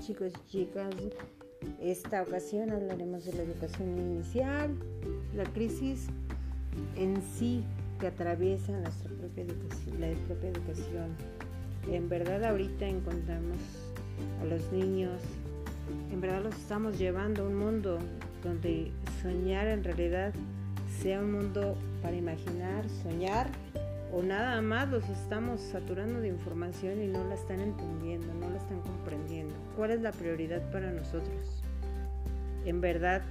Chicos y chicas, esta ocasión hablaremos de la educación inicial, la crisis en sí que atraviesa nuestra propia educación, la propia educación. En verdad ahorita encontramos a los niños, en verdad los estamos llevando a un mundo donde soñar en realidad sea un mundo para imaginar, soñar o nada más los estamos saturando de información y no la están entendiendo, no la están comprendiendo. ¿Cuál es la prioridad para nosotros? En verdad,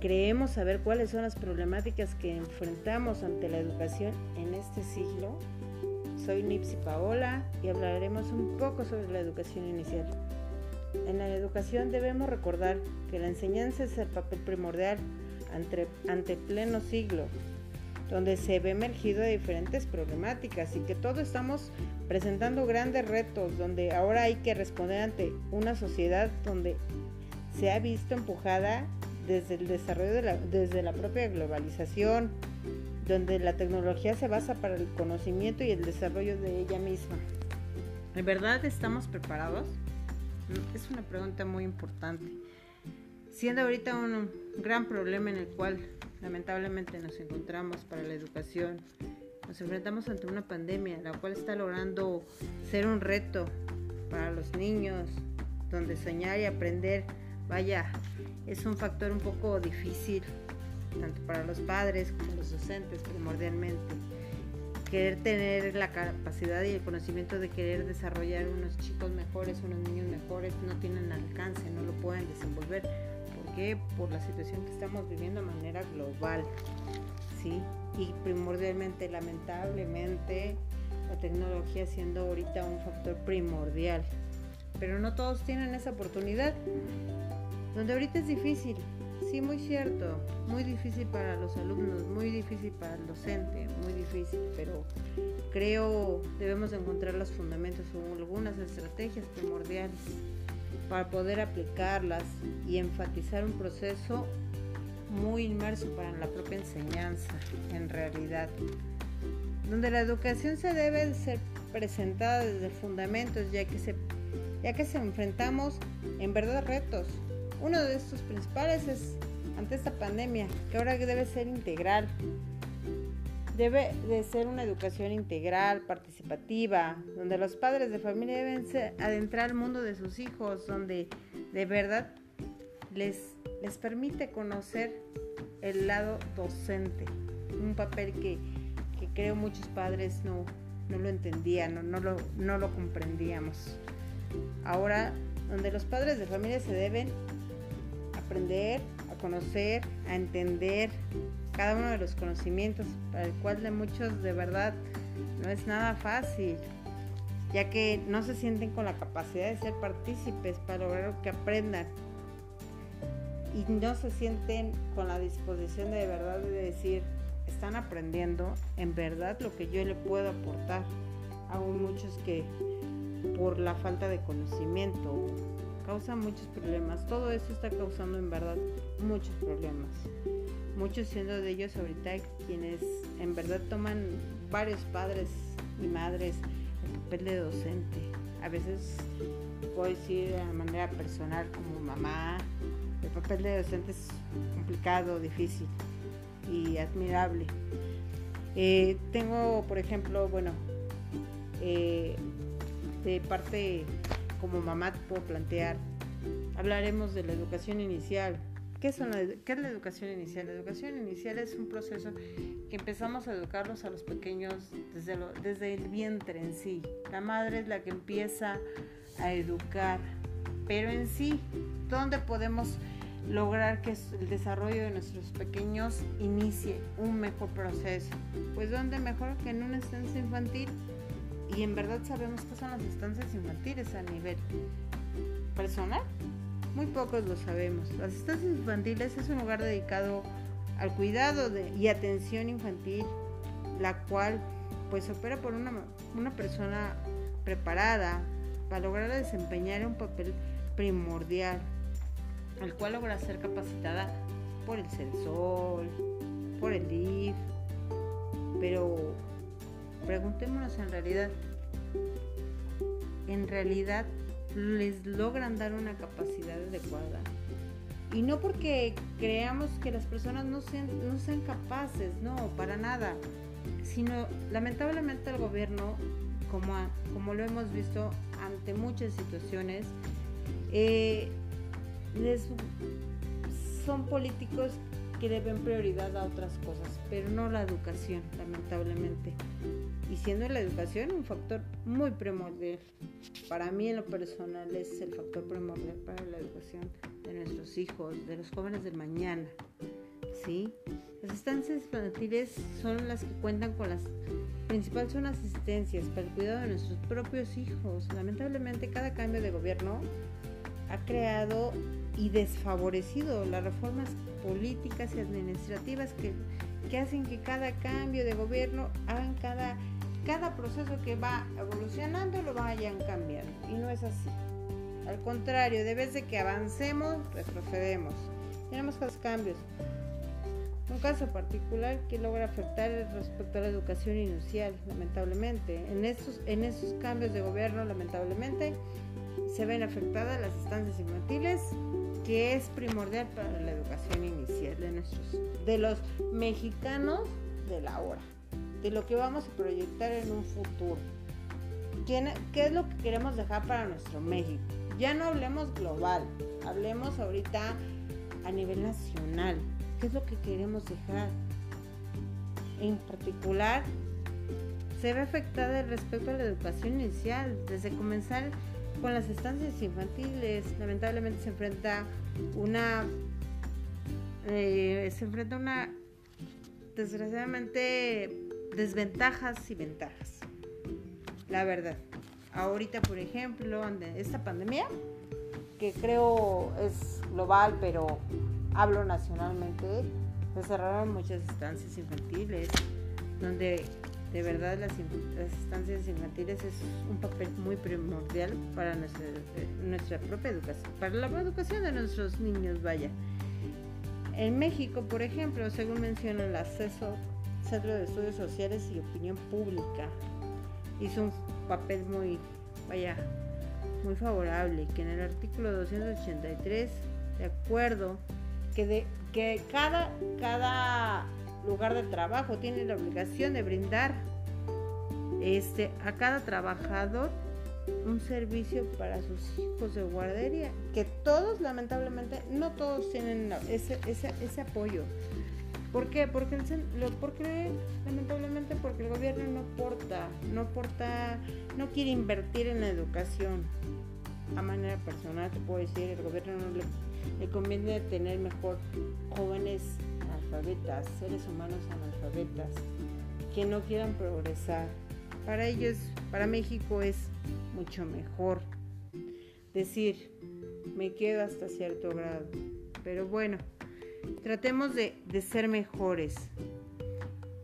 creemos saber cuáles son las problemáticas que enfrentamos ante la educación en este siglo. Soy Nipsi Paola y hablaremos un poco sobre la educación inicial. En la educación debemos recordar que la enseñanza es el papel primordial ante, ante pleno siglo donde se ve emergido de diferentes problemáticas y que todos estamos presentando grandes retos, donde ahora hay que responder ante una sociedad donde se ha visto empujada desde el desarrollo de la, desde la propia globalización, donde la tecnología se basa para el conocimiento y el desarrollo de ella misma. ¿En verdad estamos preparados? Es una pregunta muy importante. Siendo ahorita un gran problema en el cual lamentablemente nos encontramos para la educación. Nos enfrentamos ante una pandemia, la cual está logrando ser un reto para los niños, donde soñar y aprender, vaya, es un factor un poco difícil, tanto para los padres como los docentes primordialmente. Querer tener la capacidad y el conocimiento de querer desarrollar unos chicos mejores, unos niños mejores, no tienen alcance, no lo pueden desenvolver por la situación que estamos viviendo de manera global, ¿sí? Y primordialmente, lamentablemente, la tecnología siendo ahorita un factor primordial. Pero no todos tienen esa oportunidad. Donde ahorita es difícil, sí, muy cierto, muy difícil para los alumnos, muy difícil para el docente, muy difícil, pero creo debemos encontrar los fundamentos o algunas estrategias primordiales para poder aplicarlas y enfatizar un proceso muy inmerso para la propia enseñanza en realidad, donde la educación se debe ser presentada desde fundamentos ya que se, ya que se enfrentamos en verdad retos. Uno de estos principales es ante esta pandemia, que ahora debe ser integral, Debe de ser una educación integral, participativa, donde los padres de familia deben adentrar al mundo de sus hijos, donde de verdad les, les permite conocer el lado docente, un papel que, creo muchos padres no, no lo entendían, no, no, lo, no lo comprendíamos. Ahora, donde los padres de familia se deben aprender, a conocer, a entender, cada uno de los conocimientos, para el cual de muchos de verdad no es nada fácil, ya que no se sienten con la capacidad de ser partícipes para lograr que aprendan y no se sienten con la disposición de, de verdad de decir, están aprendiendo en verdad lo que yo le puedo aportar. Aún muchos que por la falta de conocimiento causan muchos problemas. Todo esto está causando en verdad muchos problemas muchos siendo de ellos ahorita quienes en verdad toman varios padres y madres el papel de docente. A veces puedo decir de manera personal como mamá, el papel de docente es complicado, difícil y admirable. Eh, tengo, por ejemplo, bueno, eh, de parte como mamá puedo plantear, hablaremos de la educación inicial, ¿Qué, es la educación inicial? La educación inicial es un proceso que empezamos a educarlos a los pequeños desde, desde el vientre en sí. La madre es la que empieza a educar, pero en sí, ¿dónde podemos lograr que el desarrollo de nuestros pequeños inicie un mejor proceso? Pues ¿dónde mejor que en una estancia infantil? Y en verdad sabemos qué son las estancias infantiles a nivel personal muy pocos lo sabemos. Las estancias infantiles es un lugar dedicado al cuidado y atención infantil, la cual pues opera por una, persona preparada para lograr desempeñar un papel primordial, al cual logra ser capacitada por el sensor, por el DIF, pero preguntémonos en realidad, en realidad les logran dar una capacidad adecuada. Y no porque creamos que las personas no sean, no sean capaces, no, para nada, sino lamentablemente el gobierno, como, como lo hemos visto ante muchas situaciones, eh, son políticos que deben prioridad a otras cosas, pero no la educación, lamentablemente. Y siendo la educación un factor muy primordial. Para mí en lo personal es el factor primordial para la educación de nuestros hijos, de los jóvenes del mañana. ¿Sí? Las estancias infantiles son las que cuentan con las principales son asistencias para el cuidado de nuestros propios hijos. Lamentablemente cada cambio de gobierno ha creado y desfavorecido las reformas políticas y administrativas que, hacen que cada cambio de gobierno hagan cada, cada proceso que va evolucionando lo vayan cambiando. Y no es así. Al contrario, de vez de que avancemos, retrocedemos. Tenemos cambios. Un caso particular que logra afectar respecto a la educación inicial, lamentablemente. En estos, en cambios de gobierno, lamentablemente, se ven afectadas las estancias infantiles, que es primordial para la educación inicial de nuestros, de los mexicanos de la hora, de lo que vamos a proyectar en un futuro. ¿Qué es lo que queremos dejar para nuestro México? Ya no hablemos global, hablemos ahorita a nivel nacional. ¿Qué es lo que queremos dejar? En particular, se ve afectada respecto a la educación inicial, desde comenzar con las estancias infantiles. Lamentablemente se enfrenta una eh, se enfrenta una desgraciadamente desventajas y ventajas. La verdad. Ahorita, por ejemplo, esta pandemia, que creo es global, pero hablo nacionalmente, se cerraron muchas estancias infantiles, donde de verdad las, estancias infantiles es un papel muy primordial para nuestra, eh, nuestra propia educación, para la educación de nuestros niños, vaya. En México, por ejemplo, según menciona el acceso Centro de Estudios Sociales y Opinión Pública, hizo un papel muy, vaya, muy favorable, que en el artículo 283, de acuerdo, que, de, que cada, cada lugar de trabajo tiene la obligación de brindar este, a cada trabajador un servicio para sus hijos de guardería, que todos lamentablemente, no todos tienen ese, ese, apoyo. ¿Por qué? Porque, porque lamentablemente porque el gobierno no aporta, no aporta, no quiere invertir en la educación. A manera personal te puedo decir, el gobierno no le, le conviene tener mejor jóvenes analfabetas, seres humanos analfabetas, que no quieran progresar. Para ellos, para México es mucho mejor decir, me quedo hasta cierto grado. Pero bueno, tratemos de, ser mejores.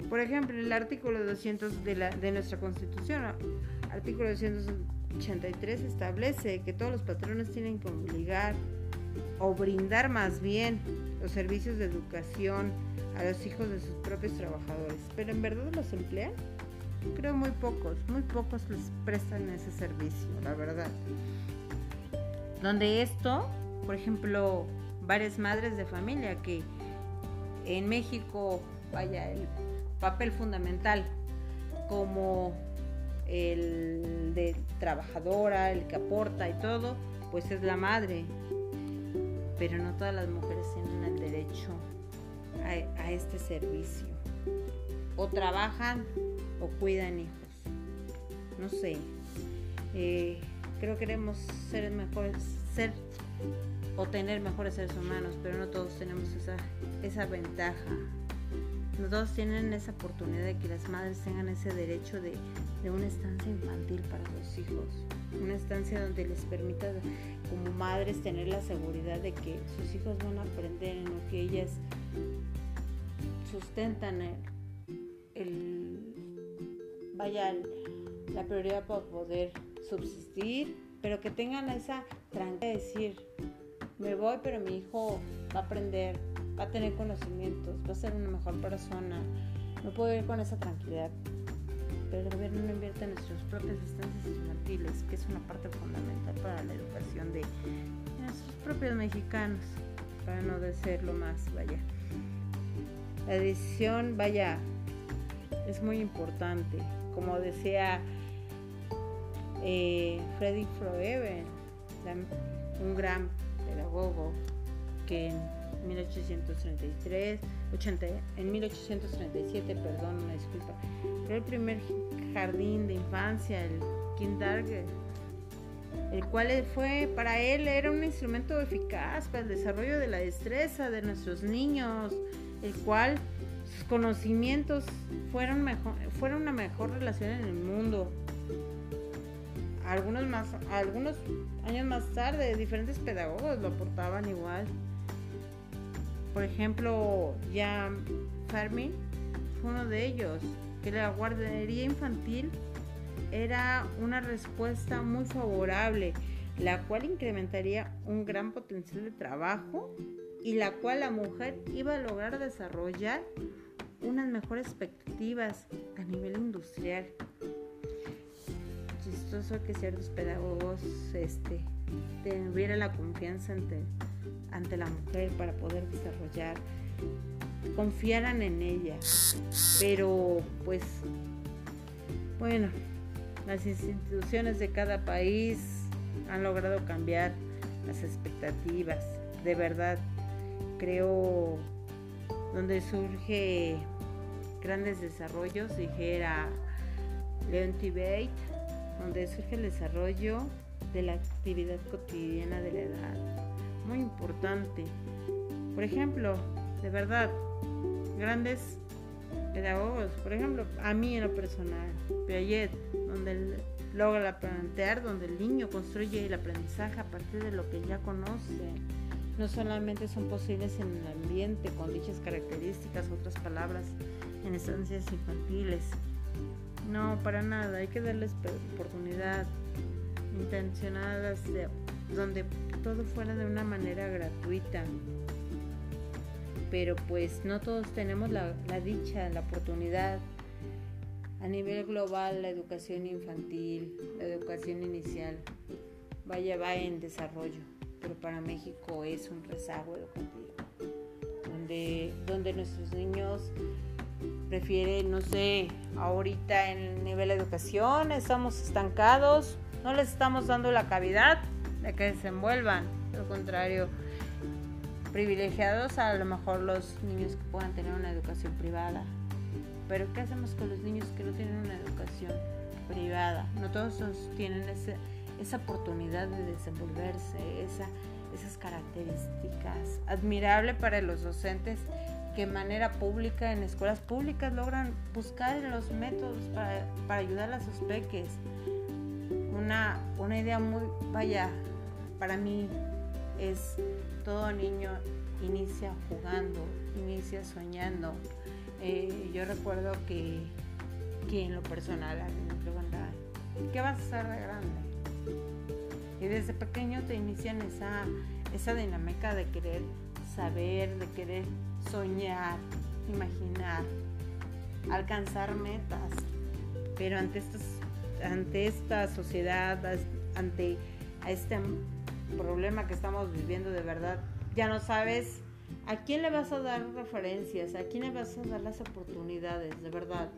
Por ejemplo, el artículo 200 de, nuestra Constitución, artículo 283, establece que todos los patrones tienen que obligar o brindar más bien los servicios de educación a los hijos de sus propios trabajadores. Pero en verdad los emplean. Creo muy pocos, muy pocos les prestan ese servicio, la verdad. Donde esto, por ejemplo, varias madres de familia que en México, vaya, el papel fundamental como el de trabajadora, el que aporta y todo, pues es la madre pero no todas las mujeres tienen el derecho a, este servicio. O trabajan o cuidan hijos. No sé. Eh, creo que queremos ser mejores, ser o tener mejores seres humanos, pero no todos tenemos esa, esa ventaja. No todos tienen esa oportunidad de que las madres tengan ese derecho de, de una estancia infantil para sus hijos una estancia donde les permita como madres tener la seguridad de que sus hijos van a aprender en lo que ellas sustentan el, vaya la prioridad para poder subsistir pero que tengan esa tranquilidad de decir me voy pero mi hijo va a aprender va a tener conocimientos va a ser una mejor persona no puedo ir con esa tranquilidad pero el gobierno no invierte en nuestras propias estancias infantiles, que es una parte fundamental para la educación de nuestros propios mexicanos, para no decirlo más, vaya. La decisión, vaya, es muy importante. Como decía eh, Freddy Froeven, un gran que en 1833, 80, en 1837, perdón, una disculpa, fue el primer jardín de infancia, el kindergarten, el cual fue para él era un instrumento eficaz para el desarrollo de la destreza de nuestros niños, el cual sus conocimientos fueron, mejor, fueron una mejor relación en el mundo. Algunos, más, algunos años más tarde, diferentes pedagogos lo aportaban igual. Por ejemplo, Jan Fermi fue uno de ellos, que la guardería infantil era una respuesta muy favorable, la cual incrementaría un gran potencial de trabajo y la cual la mujer iba a lograr desarrollar unas mejores expectativas a nivel industrial. Chistoso que ciertos pedagogos este, tuvieran la confianza ante, ante la mujer para poder desarrollar, confiaran en ella. Pero pues, bueno, las instituciones de cada país han logrado cambiar las expectativas. De verdad, creo donde surge grandes desarrollos, dijera Leon Tibet, donde surge el desarrollo de la actividad cotidiana de la edad. Muy importante. Por ejemplo, de verdad, grandes pedagogos, por ejemplo, a mí en lo personal, Piaget, donde logra plantear, donde el niño construye el aprendizaje a partir de lo que ya conoce no solamente son posibles en el ambiente con dichas características, otras palabras, en estancias infantiles. No, para nada, hay que darles oportunidad intencionadas donde todo fuera de una manera gratuita. Pero pues no todos tenemos la, dicha, la oportunidad. A nivel global, la educación infantil, la educación inicial, vaya, va en desarrollo pero para México es un rezago educativo, donde, donde nuestros niños prefieren, no sé, ahorita en el nivel de educación estamos estancados, no les estamos dando la cavidad de que desenvuelvan, al contrario, privilegiados a lo mejor los niños que puedan tener una educación privada. Pero ¿qué hacemos con los niños que no tienen una educación privada? No todos tienen ese esa oportunidad de desenvolverse, esa, esas características. Admirable para los docentes que de manera pública, en escuelas públicas, logran buscar los métodos para, ayudar a sus peques. Una, una idea muy, vaya, para mí es todo niño inicia jugando, inicia soñando. Eh, yo recuerdo que, que en lo personal a mí me preguntaban, ¿qué vas a hacer de grande? Y desde pequeño te inician esa, esa dinámica de querer saber, de querer soñar, imaginar, alcanzar metas. Pero ante, estos, ante esta sociedad, ante este problema que estamos viviendo de verdad, ya no sabes a quién le vas a dar referencias, a quién le vas a dar las oportunidades, de verdad.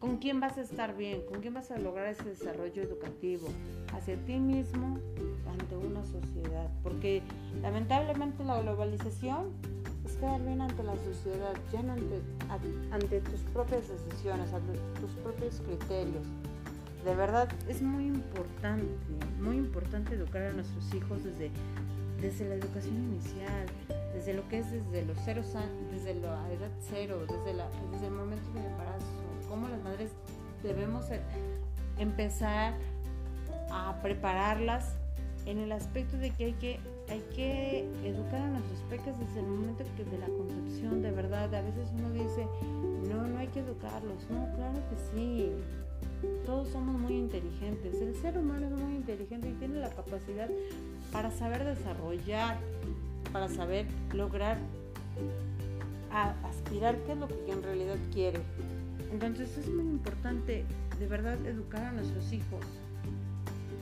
¿Con quién vas a estar bien? ¿Con quién vas a lograr ese desarrollo educativo? Hacia ti mismo, ante una sociedad. Porque lamentablemente la globalización es quedar bien ante la sociedad, ya no ante, ante tus propias decisiones, ante tus propios criterios. De verdad es muy importante, muy importante educar a nuestros hijos desde, desde la educación inicial, desde lo que es desde los cero, desde la edad cero, desde, desde el momento del embarazo cómo las madres debemos eh, empezar a prepararlas en el aspecto de que hay que, hay que educar a nuestros peques desde el momento que de la concepción, de verdad. A veces uno dice, no, no hay que educarlos. No, claro que sí. Todos somos muy inteligentes. El ser humano es muy inteligente y tiene la capacidad para saber desarrollar, para saber lograr aspirar qué es lo que en realidad quiere Entonces es muy importante de verdad educar a nuestros hijos.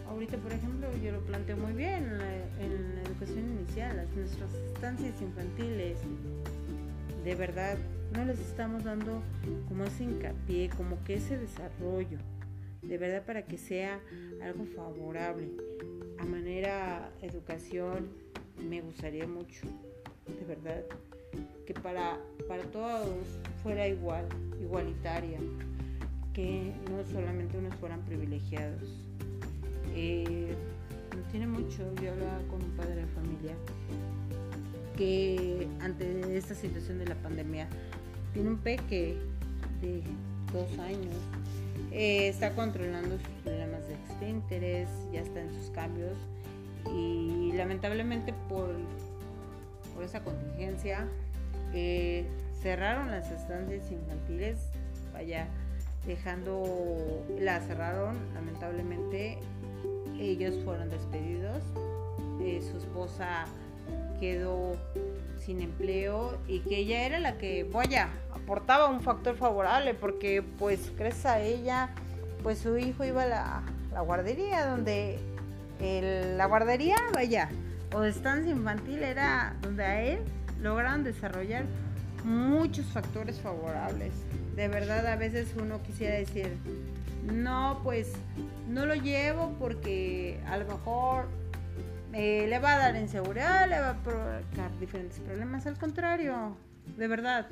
Ahorita, por ejemplo, yo lo planteo muy bien en la, educación inicial, las, nuestras estancias infantiles. De verdad, no les estamos dando como ese hincapié, como que ese desarrollo, de verdad para que sea algo favorable. A manera educación me gustaría mucho, de verdad, que para, para todos fuera igual, igualitaria, que no solamente unos fueran privilegiados. Eh, no tiene mucho, yo hablaba con un padre de familia que ante esta situación de la pandemia tiene un peque de dos años, eh, está controlando sus problemas de interés, ya está en sus cambios y lamentablemente por, por esa contingencia cerraron las estancias infantiles, vaya, dejando, la cerraron, lamentablemente ellos fueron despedidos, eh, su esposa quedó sin empleo y que ella era la que, vaya, aportaba un factor favorable porque pues gracias a ella, pues su hijo iba a la, guardería donde la guardería, vaya, o estancia infantil era donde a él lograron desarrollar muchos factores favorables. De verdad, a veces uno quisiera decir, no, pues no lo llevo porque a lo mejor eh, le va a dar inseguridad, le va a provocar diferentes problemas. Al contrario, de verdad,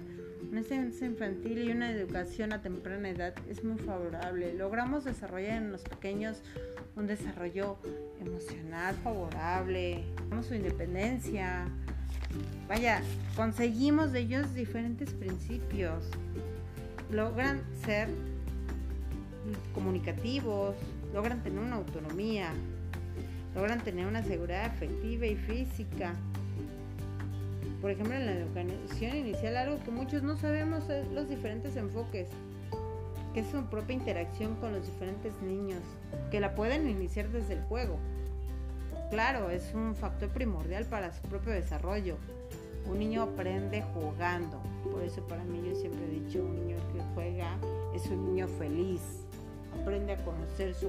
una enseñanza infantil y una educación a temprana edad es muy favorable. Logramos desarrollar en los pequeños un desarrollo emocional favorable, su independencia, vaya, conseguimos de ellos diferentes principios. Logran ser comunicativos, logran tener una autonomía, logran tener una seguridad afectiva y física. Por ejemplo, en la educación inicial, algo que muchos no sabemos es los diferentes enfoques, que es su propia interacción con los diferentes niños, que la pueden iniciar desde el juego claro, es un factor primordial para su propio desarrollo. Un niño aprende jugando. Por eso para mí yo siempre he dicho, un niño que juega es un niño feliz. Aprende a conocer su,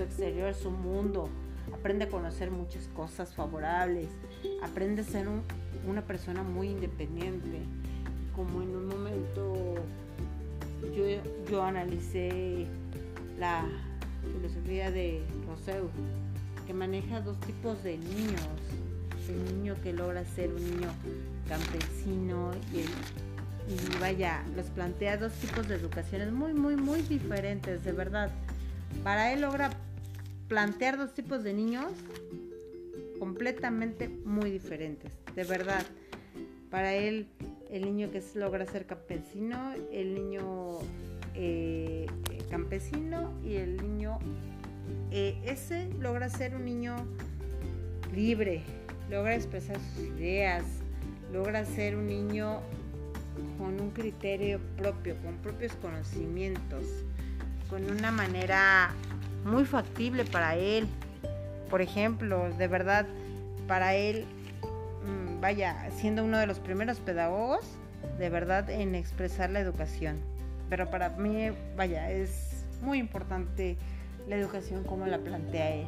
exterior, su mundo. Aprende a conocer muchas cosas favorables. Aprende a ser una persona muy independiente. Como en un momento yo, analicé la filosofía de Rousseau que maneja dos tipos de niños. El niño que logra ser un niño campesino y, y vaya, los plantea dos tipos de educaciones muy, muy, muy diferentes, de verdad. Para él logra plantear dos tipos de niños completamente muy diferentes, de verdad. Para él, el niño que logra ser campesino, el niño eh, campesino y el niño eh, ese logra ser un niño libre, logra expresar sus ideas, logra ser un niño con un criterio propio, con propios conocimientos, con una manera muy factible para él. Por ejemplo, de verdad, para él, mm, vaya, siendo uno de los primeros pedagogos, de verdad, en expresar la educación. Pero para mí, vaya, es muy importante la educación como la plantea él.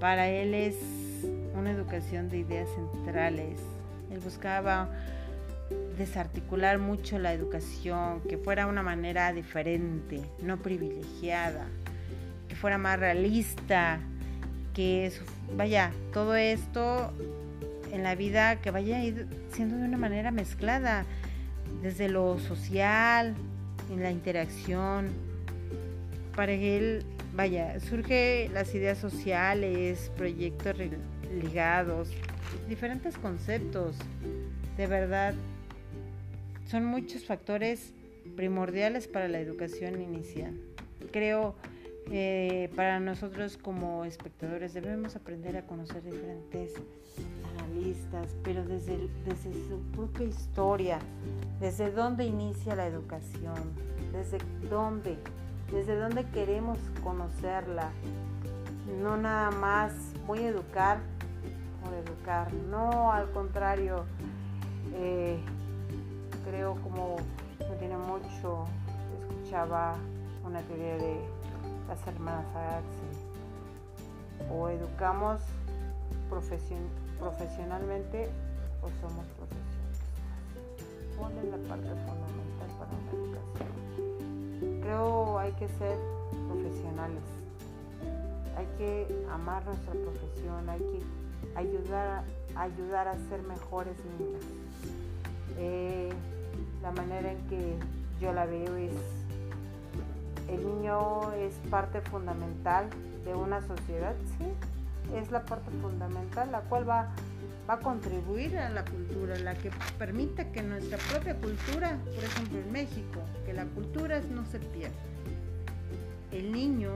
Para él es una educación de ideas centrales. Él buscaba desarticular mucho la educación, que fuera una manera diferente, no privilegiada, que fuera más realista, que vaya, todo esto en la vida que vaya siendo de una manera mezclada, desde lo social, en la interacción. Para él vaya, surge las ideas sociales, proyectos ligados, diferentes conceptos. De verdad, son muchos factores primordiales para la educación inicial. Creo eh, para nosotros como espectadores debemos aprender a conocer diferentes analistas, pero desde, desde su propia historia, desde dónde inicia la educación, desde dónde desde dónde queremos conocerla. No nada más voy a educar por educar, no al contrario, eh, creo como no tiene mucho, escuchaba una teoría de las hermanas Axel. O educamos profesionalmente o somos profesionistas. ¿Cuál es la parte fundamental para una educación? Creo hay que ser profesionales. Hay que amar nuestra profesión, hay que ayudar, ayudar a ser mejores niños. Eh, la manera en que yo la veo es, el niño es parte fundamental de una sociedad, sí, es la parte fundamental, la cual va, va a contribuir a la cultura, la que permita que nuestra propia cultura, por ejemplo en México, que la cultura no se pierda. El niño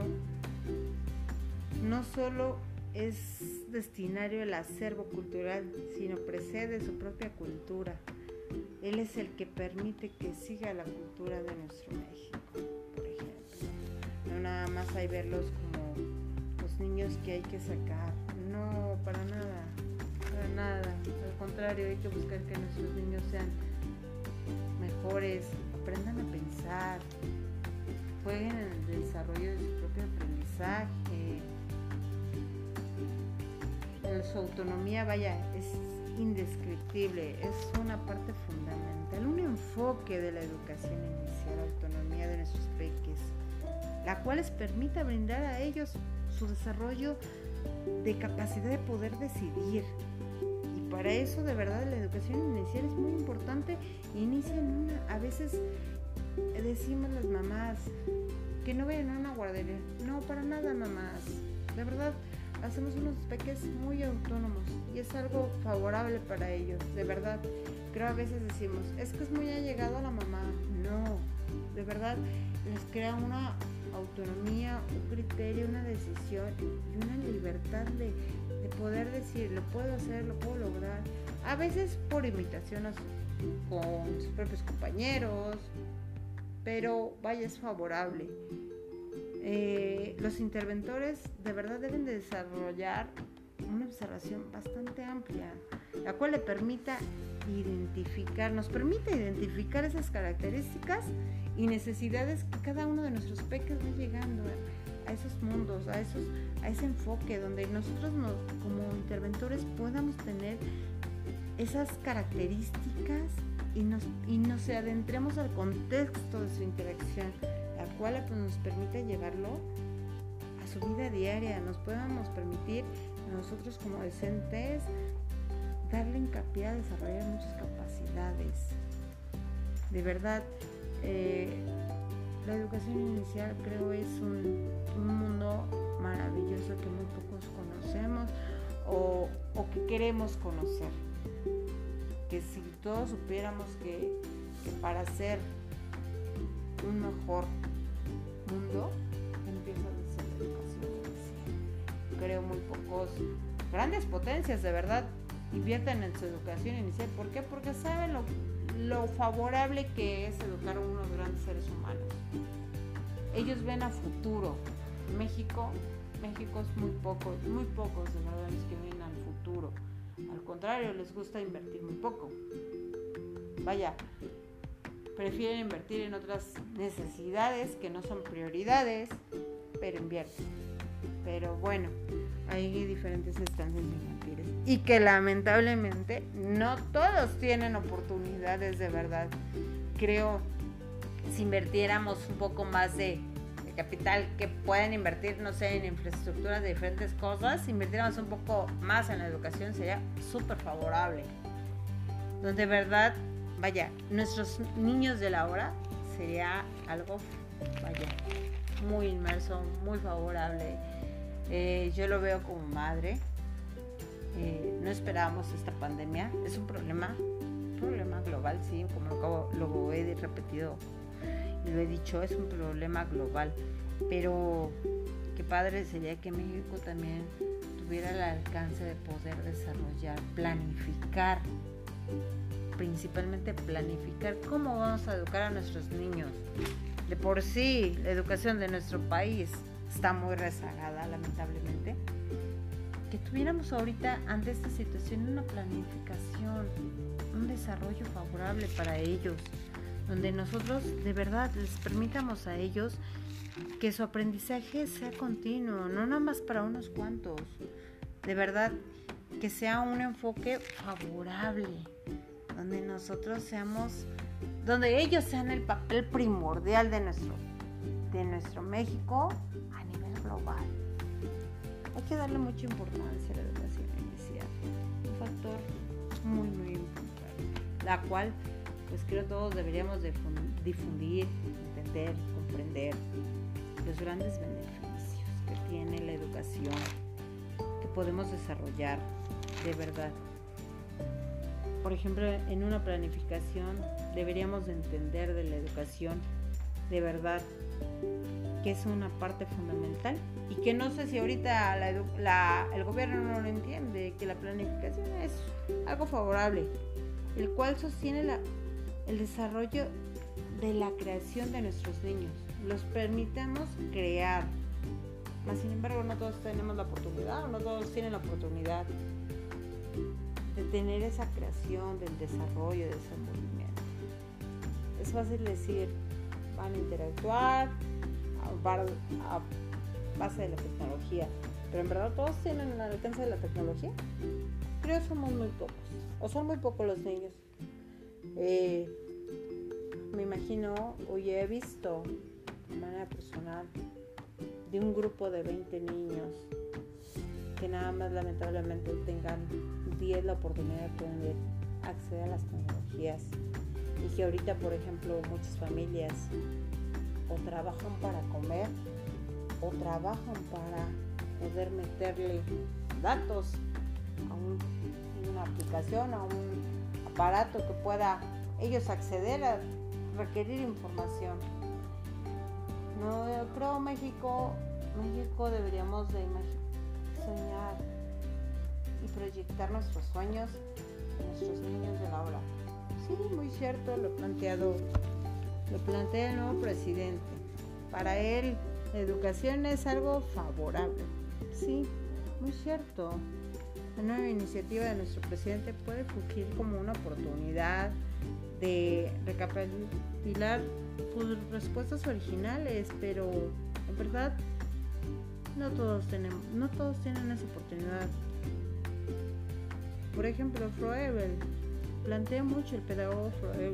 no solo es destinario al acervo cultural, sino precede su propia cultura. Él es el que permite que siga la cultura de nuestro México. No nada más hay verlos como los niños que hay que sacar. No, para nada, para nada. Al contrario, hay que buscar que nuestros niños sean mejores, aprendan a pensar, jueguen en el desarrollo de su propio aprendizaje. Su autonomía, vaya, es indescriptible, es una parte fundamental, un enfoque de la educación inicial, autonomía de nuestros peques, la cual les permita brindar a ellos su desarrollo de capacidad de poder decidir. Y para eso de verdad la educación inicial es muy importante. Inicia en una, a veces decimos las mamás que no vayan a una guardería. No, para nada mamás. De verdad, hacemos unos peques muy autónomos y es algo favorable para ellos, de verdad. Creo a veces decimos, es que es muy allegado a la mamá. No, de verdad les crea una autonomía, un criterio, una decisión y una libertad de, poder decir, lo puedo hacer, lo puedo lograr. A veces por imitación con sus propios compañeros, pero vaya, es favorable. Eh, los interventores de verdad deben de desarrollar una observación bastante amplia, la cual le permita identificar, nos permite identificar esas características y necesidades que cada uno de nuestros peques va llegando a, esos mundos, a esos, a ese enfoque donde nosotros como interventores podamos tener esas características y nos, y nos adentremos al contexto de su interacción la cual pues, nos permite llevarlo a su vida diaria, nos podamos permitir nosotros como docentes darle hincapié a desarrollar muchas capacidades. De verdad, eh, la educación inicial creo es un, mundo maravilloso que muy pocos conocemos o, que queremos conocer. Que si todos supiéramos que, para ser un mejor mundo empieza desde la educación inicial. Creo muy pocos, grandes potencias de verdad, invierten en su educación inicial. ¿Por qué? Porque saben lo, favorable que es educar a unos grandes seres humanos. Ellos ven a futuro. México, México es muy pocos, muy pocos de verdad los que ven al futuro. Al contrario, les gusta invertir muy poco. Vaya, prefieren invertir en otras necesidades que no son prioridades, pero invierten. Pero bueno, hay diferentes infantiles y que lamentablemente no todos tienen oportunidades de verdad. Creo si invirtiéramos un poco más de, capital que pueden invertir, no sé, en infraestructuras de diferentes cosas, si invirtiéramos un poco más en la educación sería súper favorable. Donde de verdad vaya, nuestros niños de la hora sería algo, vaya, muy inmerso, muy favorable. Eh, yo lo veo como madre. Eh, no esperábamos esta pandemia. Es un problema, un problema global, sí, como lo, lo he repetido y lo he dicho, es un problema global. Pero qué padre sería que México también tuviera el alcance de poder desarrollar, planificar principalmente planificar cómo vamos a educar a nuestros niños. De por sí, la educación de nuestro país está muy rezagada, lamentablemente. Que tuviéramos ahorita ante esta situación una planificación, un desarrollo favorable para ellos, donde nosotros de verdad les permitamos a ellos que su aprendizaje sea continuo, no nada más para unos cuantos. De verdad, que sea un enfoque favorable, donde nosotros seamos, donde ellos sean el papel primordial de nuestro, de nuestro México a nivel global. Hay que darle mucha importancia a la educación inicial, un factor muy, muy importante, la cual pues creo todos deberíamos difundir, entender, comprender los grandes beneficios que tiene la educación que podemos desarrollar de verdad. Por ejemplo, en una planificación deberíamos entender de la educación de verdad que es una parte fundamental y que no sé si ahorita el gobierno no lo entiende, que la planificación es algo favorable, el cual sostiene la, el desarrollo de la creación de nuestros niños. Los permitamos crear. Mas, sin embargo, no todos tenemos la oportunidad, o no todos tienen la oportunidad de tener esa creación, del desarrollo, de ese movimiento. Es fácil decir, a interactuar a, base de la tecnología, pero en verdad todos tienen el alcance de la tecnología. Creo somos muy pocos, o son muy pocos los niños. Eh, me imagino, hoy he visto de manera personal de un grupo de 20 niños que nada más lamentablemente tengan 10 la oportunidad de acceder a las tecnologías y que ahorita por ejemplo muchas familias o trabajan para comer o trabajan para poder meterle datos a una aplicación, a un aparato que pueda ellos acceder a requerir información. No creo México, México deberíamos de soñar y proyectar nuestros sueños en nuestros niños de la hora. Sí, muy cierto, lo planteado, lo plantea el nuevo presidente. Para él, la educación es algo favorable. Sí, muy cierto. La nueva iniciativa de nuestro presidente puede fugir como una oportunidad de recapitular sus respuestas originales, pero en verdad no todos tenemos, no todos tienen esa oportunidad. Por ejemplo, Froebel plantea mucho el pedagogo sobre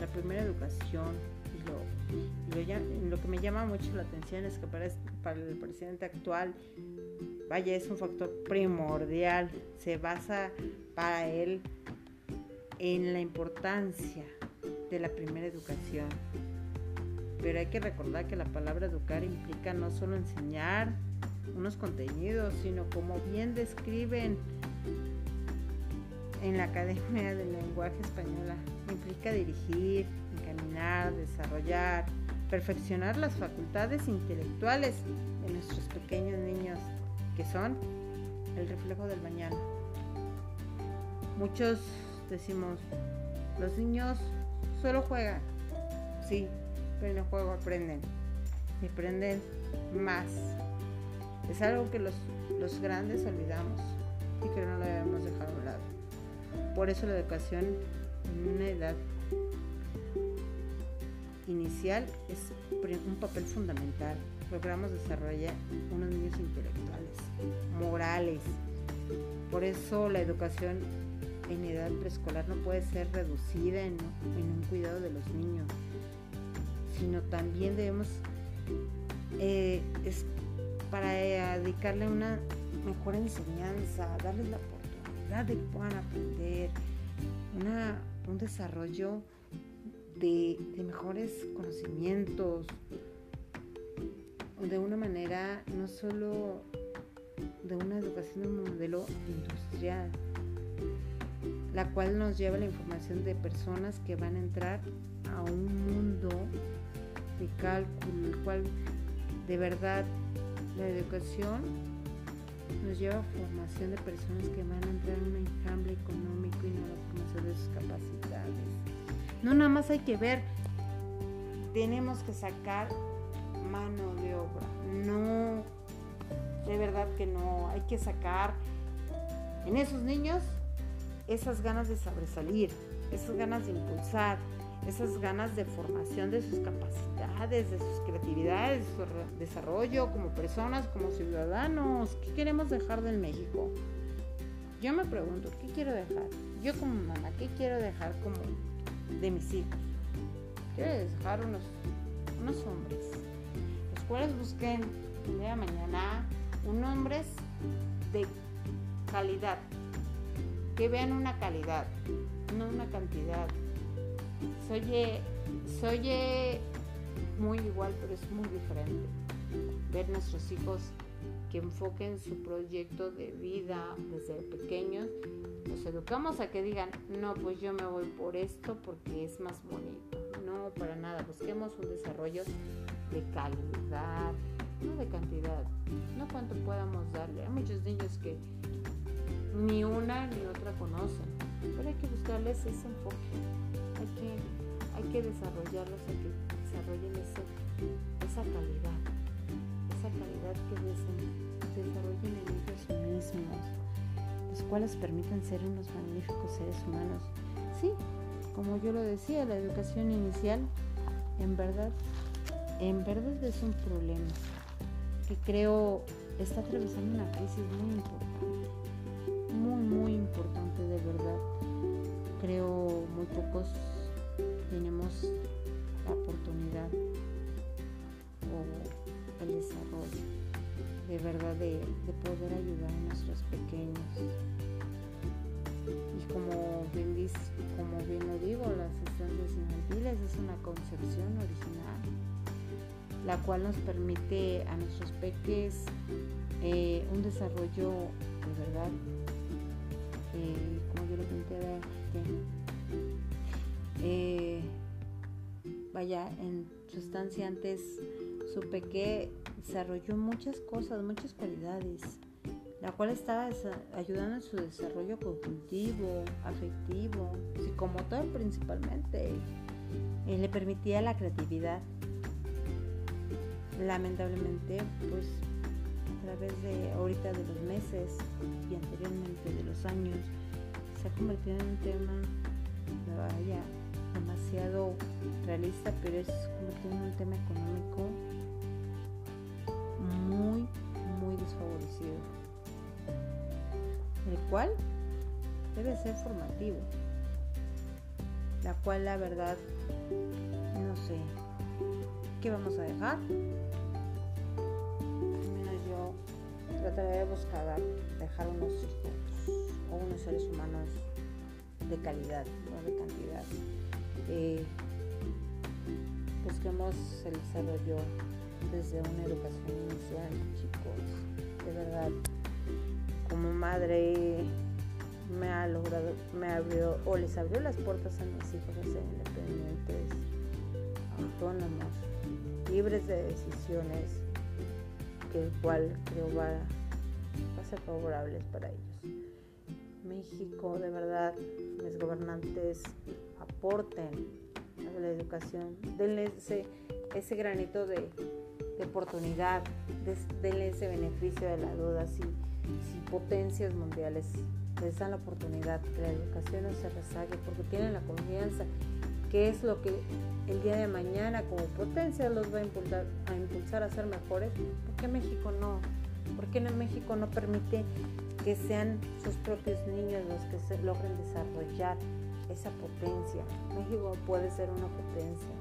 la primera educación y lo, lo, que me llama mucho la atención es que para el presidente actual, vaya, es un factor primordial, se basa para él en la importancia de la primera educación. Pero hay que recordar que la palabra educar implica no solo enseñar unos contenidos, sino como bien describen en la Academia del Lenguaje Española, implica dirigir, encaminar, desarrollar, perfeccionar las facultades intelectuales de nuestros pequeños niños, que son el reflejo del mañana. Muchos decimos, los niños solo juegan, sí, pero en el juego aprenden y aprenden más. Es algo que los, los grandes olvidamos y que no lo debemos dejar a un lado. Por eso la educación en una edad inicial es un papel fundamental. Logramos desarrollar unos niños intelectuales, morales. Por eso la educación en edad preescolar no puede ser reducida en, un cuidado de los niños, sino también debemos, eh, es para dedicarle una mejor enseñanza, darles la oportunidad de que puedan aprender, un desarrollo de, de mejores conocimientos, de una manera no solo de una educación de un modelo industrial, la cual nos lleva la información de personas que van a entrar a un mundo de cálculo, el cual de verdad la educación nos lleva a formación de personas que van a entrar en un enjambre económico y no la formación de sus capacidades. No nada más hay que ver, tenemos que sacar mano de obra. No, de verdad que no, hay que sacar en esos niños esas ganas de sobresalir, esas ganas de impulsar, esas ganas de formación de sus capacidades, de sus creatividades, de su desarrollo como personas, como ciudadanos. ¿Qué queremos dejar del México? Yo me pregunto, ¿qué quiero dejar? Yo como mamá, ¿qué quiero dejar como de mis hijos? Quiero dejar unos, unos hombres, los cuales busquen el día de mañana un hombres de calidad, que vean una calidad, no una cantidad. Soy, soy muy igual, pero es muy diferente. Ver nuestros hijos que enfoquen su proyecto de vida desde pequeños. Los educamos a que digan, no, pues yo me voy por esto porque es más bonito. No, para nada. Busquemos un desarrollo de calidad, no de cantidad, no cuánto podamos darle. Hay muchos niños que ni una ni otra conocen, pero hay que buscarles ese enfoque. Que, hay que desarrollarlos, hay que desarrollen esa calidad, esa calidad que desarrollen en ellos mismos, los cuales permitan ser unos magníficos seres humanos. Sí, como yo lo decía, la educación inicial en verdad, en verdad es un problema que creo está atravesando una crisis muy importante, muy, muy importante de verdad. Creo muy pocos tenemos la oportunidad o el desarrollo de verdad de, poder ayudar a nuestros pequeños. Y como bien, como bien lo digo, las estancias infantiles es una concepción original la cual nos permite a nuestros peques eh, un desarrollo de verdad, eh, como yo lo planteaba, vaya, en su estancia antes su peque desarrolló muchas cosas, muchas cualidades, la cual estaba ayudando en su desarrollo cognitivo, afectivo, psicomotor principalmente. le permitía la creatividad lamentablemente pues a través de ahorita de los meses y anteriormente de los años se ha convertido en un tema vaya demasiado realista pero es convertido en un tema económico muy muy desfavorecido el cual debe ser formativo la cual la verdad no sé qué vamos a dejar trataré de buscar dejar unos hijos o unos seres humanos de calidad, no de cantidad. Eh, busquemos el desarrollo desde una educación inicial, chicos. De verdad, como madre me ha logrado, me abrió o les abrió las puertas a mis hijos a ser independientes, autónomos, libres de decisiones el cual creo va, a ser favorable para ellos. México, de verdad, mis gobernantes aporten la educación, denle ese, ese granito de, oportunidad, denle ese beneficio de la duda, si, si potencias mundiales les dan la oportunidad que la educación no se rezague porque tienen la confianza que es lo que el día de mañana como potencia los va a impulsar a, impulsar a ser mejores, ¿por qué México no? ¿Por qué en México no permite que sean sus propios niños los que logren desarrollar esa potencia? México puede ser una potencia,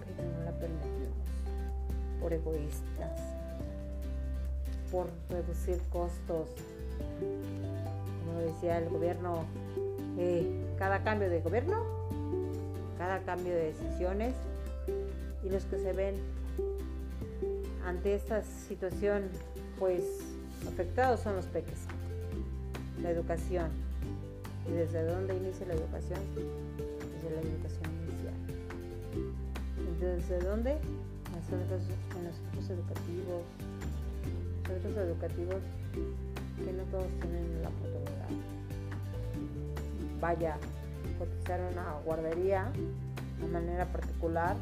pero no la permitimos por egoístas, por reducir costos. Como decía el gobierno, eh, cada cambio de gobierno cada cambio de decisiones y los que se ven ante esta situación pues afectados son los peques, la educación. ¿Y desde dónde inicia la educación? Desde la educación inicial. ¿Desde dónde? En los centros, educativos, centros educativos que no todos tienen la oportunidad. Vaya, cotizar una guardería de manera particular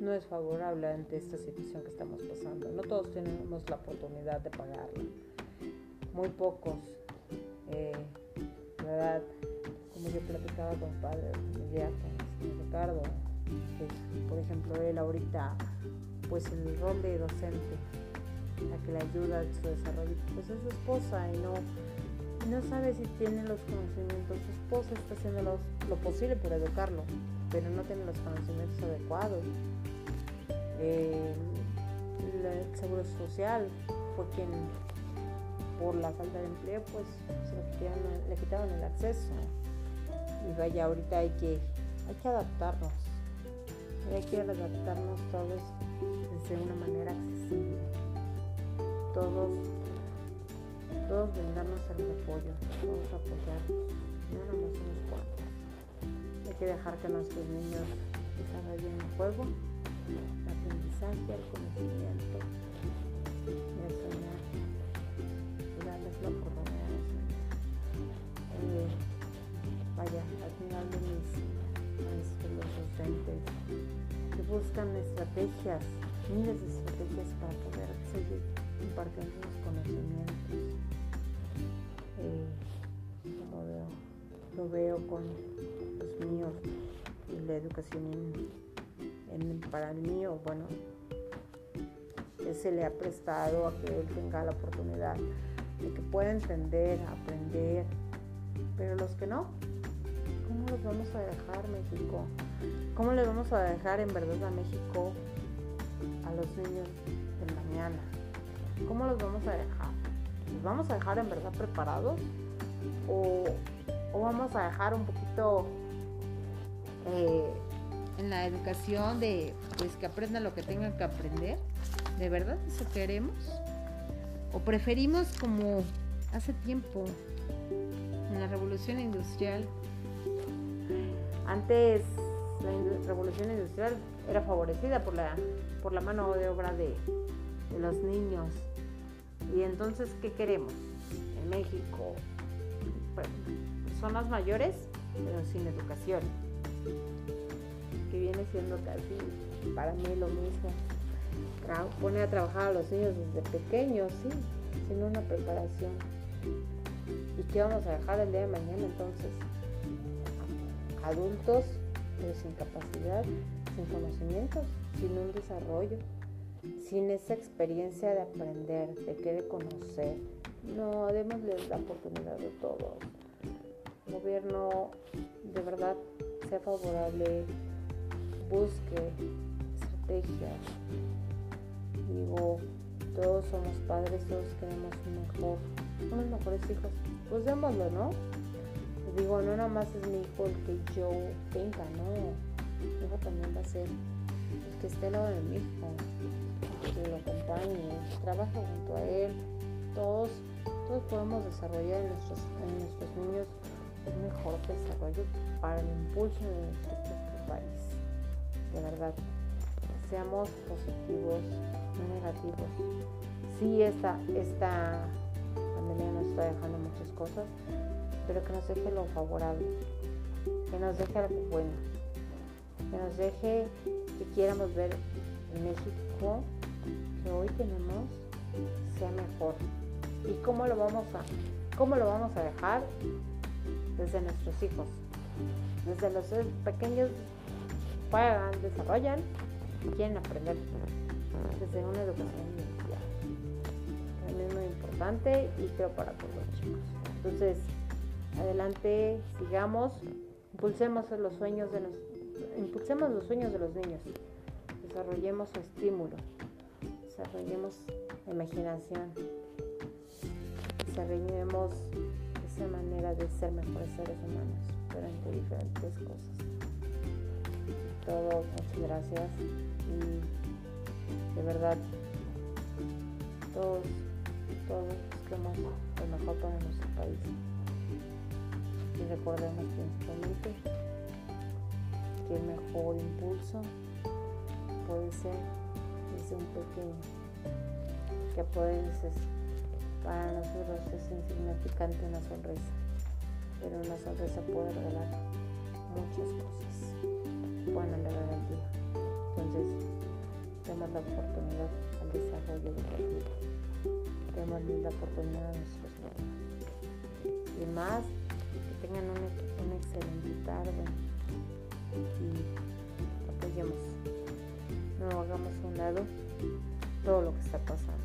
no es favorable ante esta situación que estamos pasando. No todos tenemos la oportunidad de pagarla. Muy pocos, eh, ¿verdad? como yo platicaba con padre familiar, con Ricardo, que por ejemplo él ahorita, pues el rol de docente, la que le ayuda a su desarrollo, pues es su esposa y no, no sabe si tiene los conocimientos. Su esposa está haciendo lo, posible por educarlo, pero no tiene los conocimientos adecuados. el Seguro Social fue quien por la falta de empleo, pues le quitaron el acceso. Y vaya, ahorita hay que, hay que adaptarnos. Hay que adaptarnos todos desde una manera accesible. Todos, todos brindarnos el apoyo, todos apoyarnos, no nomás unos cuantos. Hay que dejar que nuestros niños desarrollen el juego, el aprendizaje, el conocimiento y el soñar la oportunidad eh, vaya, de mis maestros, los docentes, que buscan estrategias, miles de estrategias para poder seguir impartiendo sus conocimientos. Eh, lo veo con los míos y la educación en, para el mío, bueno, se le ha prestado a que él tenga la oportunidad de que pueda entender, aprender, pero los que no, ¿cómo los vamos a dejar México? ¿Cómo les vamos a dejar en verdad a México a los niños de mañana? ¿Cómo los vamos a dejar? ¿Los vamos a dejar en verdad preparados? ¿O, vamos a dejar un poquito eh, en la educación de pues que aprendan lo que tengan que aprender? ¿De verdad eso queremos? O preferimos como hace tiempo en la revolución industrial. Antes la revolución industrial era favorecida por la, por la mano de obra de, los niños. Y entonces, ¿qué queremos? En México, personas mayores, pero sin educación, que viene siendo casi para mí lo mismo pone a trabajar a los niños desde pequeños, sí, sin una preparación. ¿Y qué vamos a dejar el día de mañana entonces? Adultos pero sin capacidad, sin conocimientos, sin un desarrollo, sin esa experiencia de aprender, de querer conocer. No, démosles la oportunidad de todo. Gobierno de verdad sea favorable, busque estrategias, digo, todos somos padres, todos queremos un mejor, unos mejores hijos, pues démoslo, ¿no? digo, no nada más es mi hijo el que yo tenga, no, mi hijo también va a ser el que esté al lado de mi hijo, que lo acompañe, trabaje junto a él, todos, todos podemos desarrollar en nuestros, en nuestros niños un mejor desarrollo para el impulso de nuestro país, de verdad seamos positivos, no negativos. Sí, esta, esta pandemia nos está dejando muchas cosas, pero que nos deje lo favorable, que nos deje algo bueno, que nos deje que quieramos ver en México que hoy tenemos sea mejor. ¿Y cómo lo vamos a, cómo lo vamos a dejar? Desde nuestros hijos, desde los pequeños juegan, desarrollan quieren aprender desde una educación inicial. También es muy importante y creo para todos los chicos. Entonces, adelante, sigamos, impulsemos los sueños de los, impulsemos los sueños de los niños, desarrollemos su estímulo, desarrollemos la imaginación, desarrollemos esa manera de ser mejores seres humanos, entre diferentes cosas todo, muchas gracias. Y de verdad todos, todos busquemos lo mejor para nuestro país. Y recordemos principalmente que el mejor impulso puede ser desde un pequeño que puede ser para nosotros es insignificante una sonrisa pero una sonrisa puede regalar muchas cosas puedan andar al día. Entonces, demos la oportunidad al desarrollo de la vida. Demos la oportunidad a nuestros niños. Y más, que tengan un, un excelente tarde y apoyemos. No hagamos un lado todo lo que está pasando.